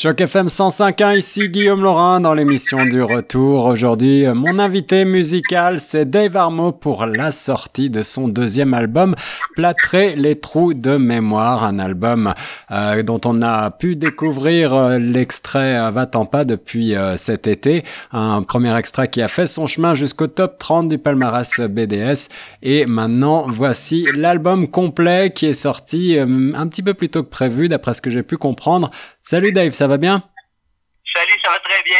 Choc FM 105.1, ici Guillaume Laurin dans l'émission du retour. Aujourd'hui, mon invité musical, c'est Dave Armo pour la sortie de son deuxième album, Plâtrer les trous de mémoire, un album euh, dont on a pu découvrir euh, l'extrait euh, Va-t'en pas depuis cet été, un premier extrait qui a fait son chemin jusqu'au top 30 du palmarès BDS. Et maintenant, voici l'album complet qui est sorti un petit peu plus tôt que prévu, d'après ce que j'ai pu comprendre. Salut Dave, ça va bien? Salut, ça va très bien.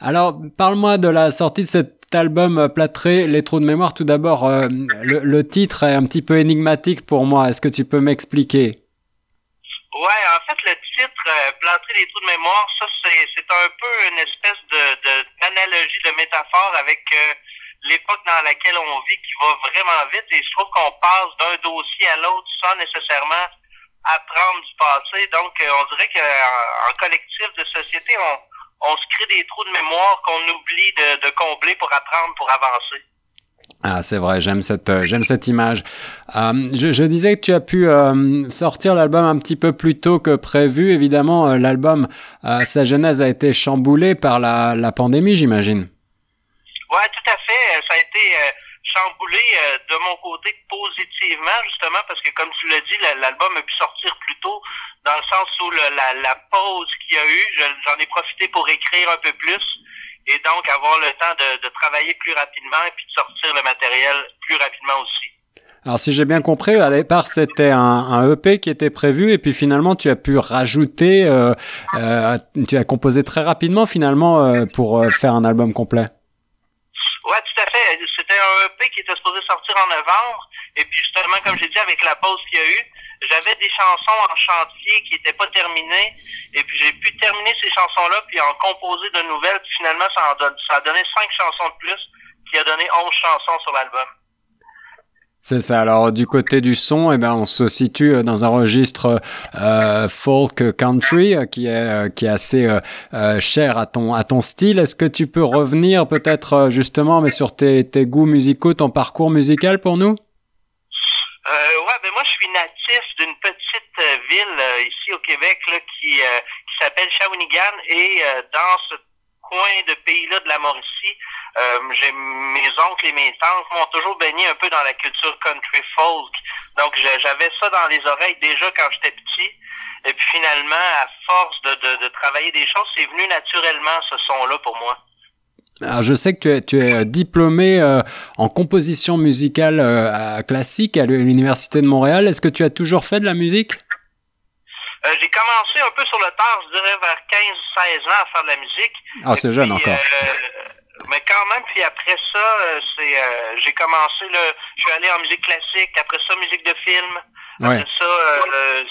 Alors, parle-moi de la sortie de cet album euh, Plâtré, les trous de mémoire. Tout d'abord, euh, le, titre est un petit peu énigmatique pour moi. Est-ce que tu peux m'expliquer? Ouais, en fait, le titre euh, Plâtré, les trous de mémoire, ça, c'est un peu une espèce de d'analogie, de, métaphore avec l'époque dans laquelle on vit qui va vraiment vite. Et je trouve qu'on passe d'un dossier à l'autre sans nécessairement apprendre du passé. Donc, euh, on dirait qu'en collectif de société, on, on se crée des trous de mémoire qu'on oublie de, de combler pour apprendre, pour avancer. Ah, c'est vrai, j'aime cette euh, j'aime cette image. Euh, je, je, disais que tu as pu euh, sortir l'album un petit peu plus tôt que prévu. Évidemment, euh, l'album, sa genèse a été chamboulée par la, la pandémie, j'imagine. Ouais, tout à fait. Ça a été chamboulé euh, de mon côté positivement, justement, parce que comme tu l'as dit, l'album a pu sortir plus tôt, dans le sens où la, la, pause qu'il y a eu, j'en ai profité pour écrire un peu plus et donc avoir le temps de, de travailler plus rapidement et puis de sortir le matériel plus rapidement aussi. Alors si j'ai bien compris, à départ c'était un, un, EP qui était prévu et puis finalement tu as pu rajouter, euh, euh, tu as composé très rapidement finalement euh, pour euh, faire un album complet. Ouais, tout à fait. C'était un Qui était supposé sortir en novembre. Et puis justement, comme j'ai dit, avec la pause qu'il y a eu, j'avais des chansons en chantier qui n'étaient pas terminées. Et puis j'ai pu terminer ces chansons-là, puis en composer de nouvelles. Puis finalement, ça, en ça a donné cinq chansons de plus, qui a donné onze chansons sur l'album. C'est ça. Alors du côté du son, eh ben on se situe euh, dans un registre euh, folk country euh, qui est euh, qui est assez euh, cher à ton à ton style. Est-ce que tu peux revenir peut-être justement, mais sur tes, tes goûts musicaux, ton parcours musical pour nous? Ouais, ben moi je suis natif d'une petite ville ici au Québec là, qui qui s'appelle Shawinigan et dans ce coin de pays-là de la Mauricie, euh, j'ai mes oncles et mes tantes m'ont toujours baigné un peu dans la culture country folk. Donc j'avais ça dans les oreilles déjà quand j'étais petit. Et puis finalement, à force de, de, travailler des choses, c'est venu naturellement ce son-là pour moi. Alors je sais que tu es, tu es diplômé euh, en composition musicale euh, classique à l'Université de Montréal. Est-ce que tu as toujours fait de la musique? Euh, j'ai commencé un peu sur le tard, je dirais vers 15 ou 16 ans à faire de la musique. Ah, c'est jeune encore. Euh, mais quand même, puis après ça, euh, c'est euh, j'ai commencé le. Je suis allé en musique classique, après ça, musique de film. Après ouais. ça, euh,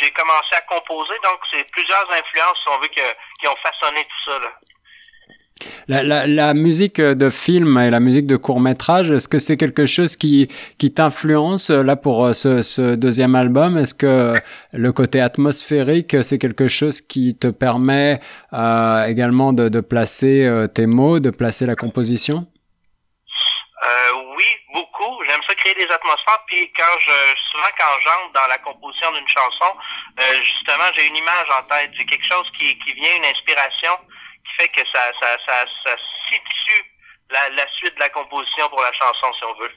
j'ai commencé à composer, donc c'est plusieurs influences, si on veut, que, qui ont façonné tout ça. Là. La, la, la, musique de film et la musique de court métrage, est-ce que c'est quelque chose qui, qui t'influence là pour ce, ce deuxième album? Est-ce que le côté atmosphérique, c'est quelque chose qui te permet euh, également de, de placer euh, tes mots, de placer la composition? Euh, Oui, beaucoup. J'aime ça créer des atmosphères. Puis quand je souvent quand j'entre dans la composition d'une chanson, euh, justement, j'ai une image en tête. J'ai quelque chose qui, qui vient, une inspiration fait que ça, ça, ça, situe la, suite de la composition pour la chanson, si on veut.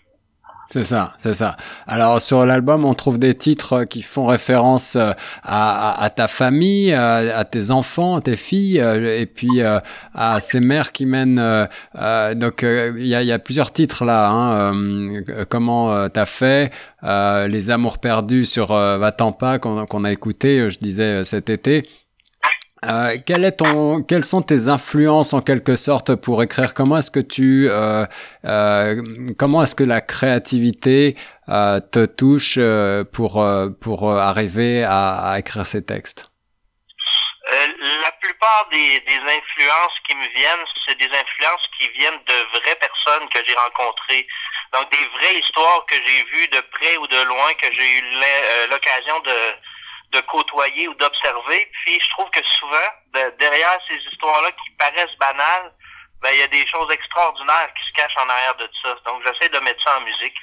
C'est ça, c'est ça. Alors sur l'album, on trouve des titres qui font référence à, à, ta famille, à, à, tes enfants, tes filles, et puis à ces mères qui mènent. Euh, donc il y a, plusieurs titres là. Hein, comment t'as fait Les amours perdus sur Va-t'en pas qu'on a écouté, je disais cet été. Euh, quel est ton, quelles sont tes influences en quelque sorte pour écrire? Comment est-ce que tu, euh, euh, comment est-ce que la créativité euh, te touche euh, pour pour arriver à, à, écrire ces textes? La plupart des, des, influences qui me viennent, c'est des influences qui viennent de vraies personnes que j'ai rencontrées. Donc des vraies histoires que j'ai vues de près ou de loin, que j'ai eu l'occasion de de côtoyer ou d'observer. Puis je trouve que souvent, de, derrière ces histoires-là qui paraissent banales, ben il y a des choses extraordinaires qui se cachent en arrière de ça. Donc j'essaie de mettre ça en musique.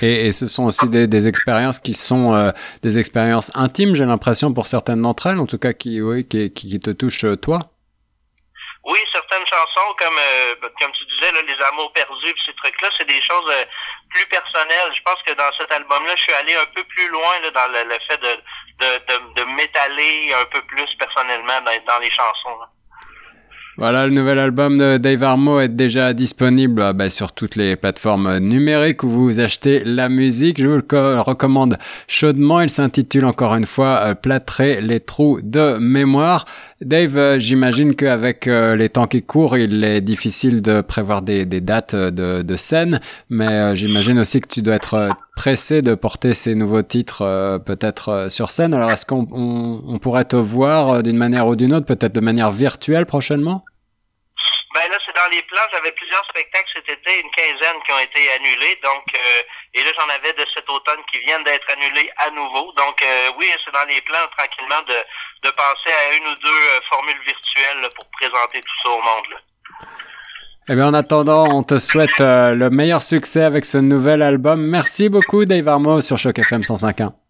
Et, ce sont aussi des, expériences qui sont euh, des expériences intimes, j'ai l'impression, pour certaines d'entre elles, en tout cas qui, oui, qui, te touchent toi. Certaines chansons, comme euh, comme tu disais, là, les amours perdus, ces trucs-là, c'est des choses plus personnelles. Je pense que dans cet album-là, je suis allé un peu plus loin là, dans le, fait de, de, de, m'étaler un peu plus personnellement dans, dans les chansons. Là. Voilà, le nouvel album de Dave Armo est déjà disponible euh, bah, sur toutes les plateformes numériques où vous achetez la musique. Je vous le recommande chaudement. Il s'intitule encore une fois euh, Plâtrer les trous de mémoire. Dave, euh, j'imagine qu'avec les temps qui courent, il est difficile de prévoir des, dates de, de scène, mais j'imagine aussi que tu dois être pressé de porter ces nouveaux titres peut-être sur scène. Alors est-ce qu'on on, on pourrait te voir d'une manière ou d'une autre, peut-être de manière virtuelle prochainement? Ben les plans. J'avais plusieurs spectacles cet été, une quinzaine qui ont été annulés. Donc, euh, et là, j'en avais de cet automne qui viennent d'être annulés à nouveau. Donc, euh, oui, c'est dans les plans tranquillement de, de penser à une ou deux euh, formules virtuelles pour présenter tout ça au monde. Eh bien, en attendant, on te souhaite le meilleur succès avec ce nouvel album. Merci beaucoup, Dave Armo, sur Choc FM 105.1.